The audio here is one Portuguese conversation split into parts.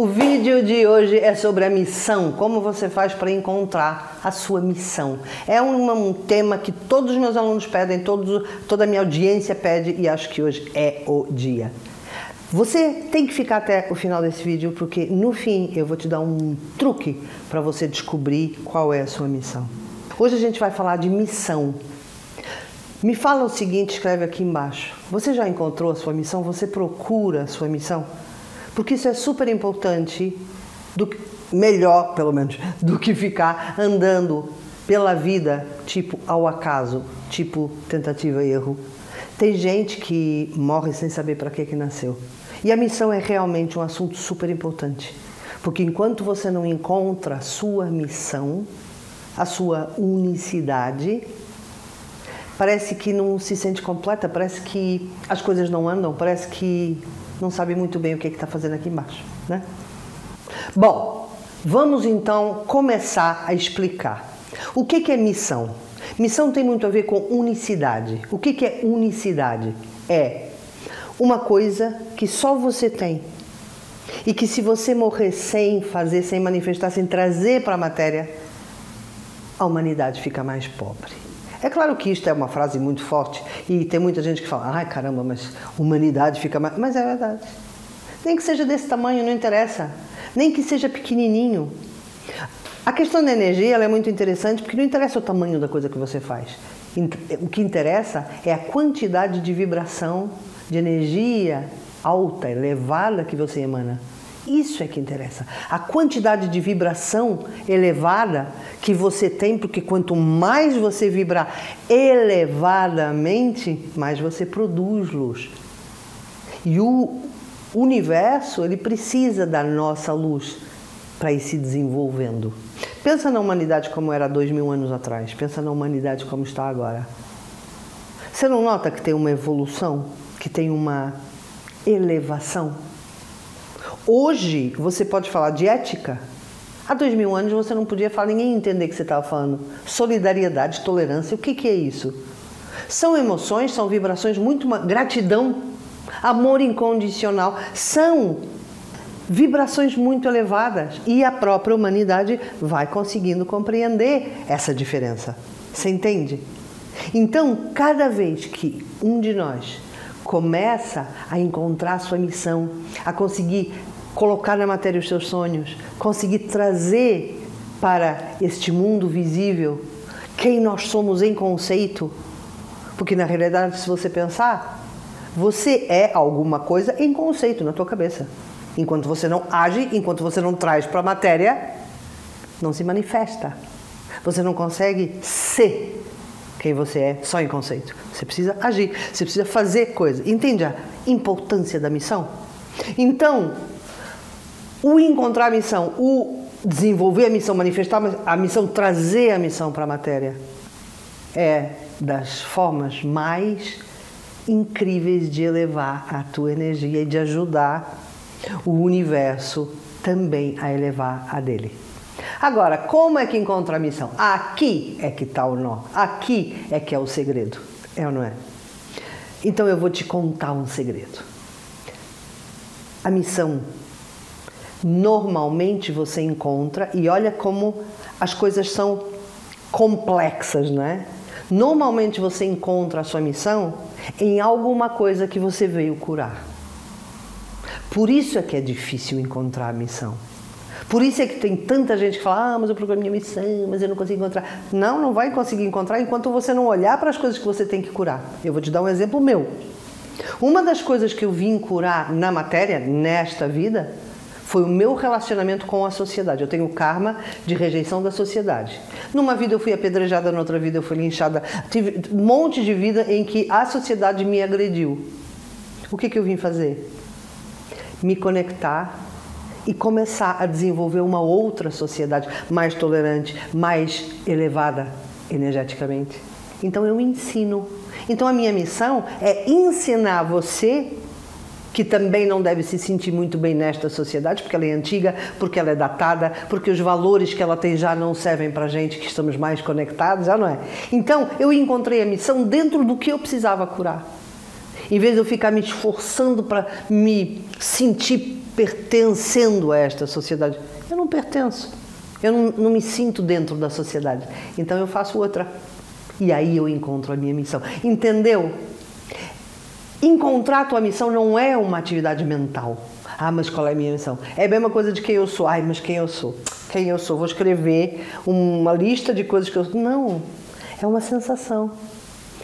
O vídeo de hoje é sobre a missão, como você faz para encontrar a sua missão. É um, um, tema que todos os meus alunos pedem, todos, toda a minha audiência pede e acho que hoje é o dia. Você tem que ficar até o final desse vídeo porque no fim eu vou te dar um truque para você descobrir qual é a sua missão. Hoje a gente vai falar de missão. Me fala o seguinte, escreve aqui embaixo. Você já encontrou a sua missão? Você procura a sua missão? Porque isso é super importante, do, melhor pelo menos, do que ficar andando pela vida tipo ao acaso, tipo tentativa e erro. Tem gente que morre sem saber para que que nasceu. E a missão é realmente um assunto super importante, porque enquanto você não encontra a sua missão, a sua unicidade, parece que não se sente completa, parece que as coisas não andam, parece que não sabe muito bem o que é está fazendo aqui embaixo. Né? Bom, vamos então começar a explicar. O que, que é missão? Missão tem muito a ver com unicidade. O que, que é unicidade? É uma coisa que só você tem. E que se você morrer sem fazer, sem manifestar, sem trazer para a matéria, a humanidade fica mais pobre. É claro que isto é uma frase muito forte e tem muita gente que fala, ai caramba, mas humanidade fica mais. Mas é verdade. Nem que seja desse tamanho, não interessa. Nem que seja pequenininho. A questão da energia é muito interessante porque não interessa o tamanho da coisa que você faz. O que interessa é a quantidade de vibração, de energia alta, elevada que você emana. Isso é que interessa. A quantidade de vibração elevada que você tem, porque quanto mais você vibrar elevadamente, mais você produz luz. E o universo, ele precisa da nossa luz para ir se desenvolvendo. Pensa na humanidade como era dois mil anos atrás. Pensa na humanidade como está agora. Você não nota que tem uma evolução, que tem uma elevação? Hoje você pode falar de ética. Há dois mil anos você não podia falar, ninguém entender o que você estava falando. Solidariedade, tolerância, o que, que é isso? São emoções, são vibrações muito. Gratidão, amor incondicional, são vibrações muito elevadas e a própria humanidade vai conseguindo compreender essa diferença. Você entende? Então, cada vez que um de nós começa a encontrar a sua missão, a conseguir colocar na matéria os seus sonhos, conseguir trazer para este mundo visível quem nós somos em conceito. Porque na realidade, se você pensar, você é alguma coisa em conceito na tua cabeça. Enquanto você não age, enquanto você não traz para a matéria, não se manifesta. Você não consegue ser quem você é só em conceito. Você precisa agir, você precisa fazer coisas. Entende a importância da missão? Então, o encontrar a missão, o desenvolver a missão, manifestar a missão, trazer a missão para a matéria, é das formas mais incríveis de elevar a tua energia e de ajudar o universo também a elevar a dele. Agora, como é que encontra a missão? Aqui é que está o nó, aqui é que é o segredo, é ou não é? Então eu vou te contar um segredo. A missão normalmente você encontra, e olha como as coisas são complexas, não é? Normalmente você encontra a sua missão em alguma coisa que você veio curar. Por isso é que é difícil encontrar a missão. Por isso é que tem tanta gente que fala: ah, mas eu procuro minha missão, mas eu não consigo encontrar. Não, não vai conseguir encontrar enquanto você não olhar para as coisas que você tem que curar. Eu vou te dar um exemplo meu. Uma das coisas que eu vim curar na matéria, nesta vida, foi o meu relacionamento com a sociedade. Eu tenho karma de rejeição da sociedade. Numa vida eu fui apedrejada, noutra vida eu fui linchada. Tive um monte de vida em que a sociedade me agrediu. O que, que eu vim fazer? Me conectar e começar a desenvolver uma outra sociedade mais tolerante, mais elevada energeticamente. Então eu ensino. Então a minha missão é ensinar você que também não deve se sentir muito bem nesta sociedade, porque ela é antiga, porque ela é datada, porque os valores que ela tem já não servem para gente que estamos mais conectados, já não é? Então, eu encontrei a missão dentro do que eu precisava curar. Em vez de eu ficar me esforçando para me sentir pertencendo a esta sociedade. Eu não pertenço. Eu não, não me sinto dentro da sociedade. Então eu faço outra. E aí eu encontro a minha missão. Entendeu? Encontrar a tua missão não é uma atividade mental. Ah, mas qual é a minha missão? É a mesma coisa de quem eu sou. Ai, mas quem eu sou? Quem eu sou? Vou escrever uma lista de coisas que eu sou. Não. É uma sensação.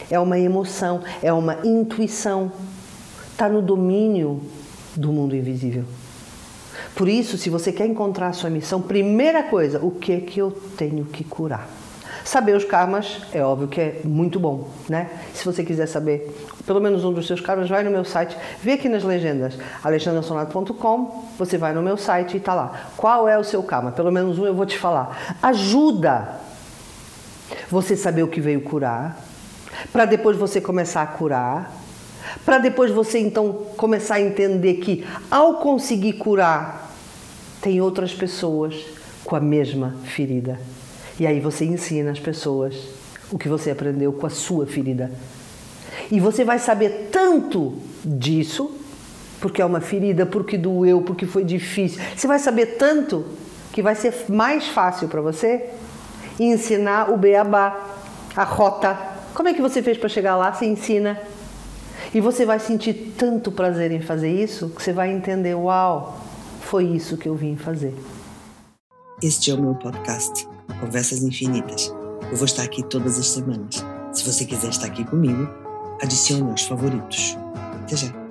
É uma emoção. É uma intuição. Está no domínio do mundo invisível. Por isso, se você quer encontrar a sua missão, primeira coisa, o que é que eu tenho que curar? Saber os karmas é óbvio que é muito bom, né? Se você quiser saber pelo menos um dos seus karmas, vai no meu site, vê aqui nas legendas, alexandrasonato.com, você vai no meu site e tá lá. Qual é o seu karma? Pelo menos um eu vou te falar. Ajuda você saber o que veio curar, para depois você começar a curar, para depois você então começar a entender que ao conseguir curar, tem outras pessoas com a mesma ferida. E aí você ensina as pessoas o que você aprendeu com a sua ferida. E você vai saber tanto disso, porque é uma ferida, porque doeu, porque foi difícil. Você vai saber tanto que vai ser mais fácil para você ensinar o beabá, a rota. Como é que você fez para chegar lá? Você ensina. E você vai sentir tanto prazer em fazer isso que você vai entender: uau, foi isso que eu vim fazer. Este é o meu podcast. Conversas Infinitas. Eu vou estar aqui todas as semanas. Se você quiser estar aqui comigo, adicione aos favoritos. Até já!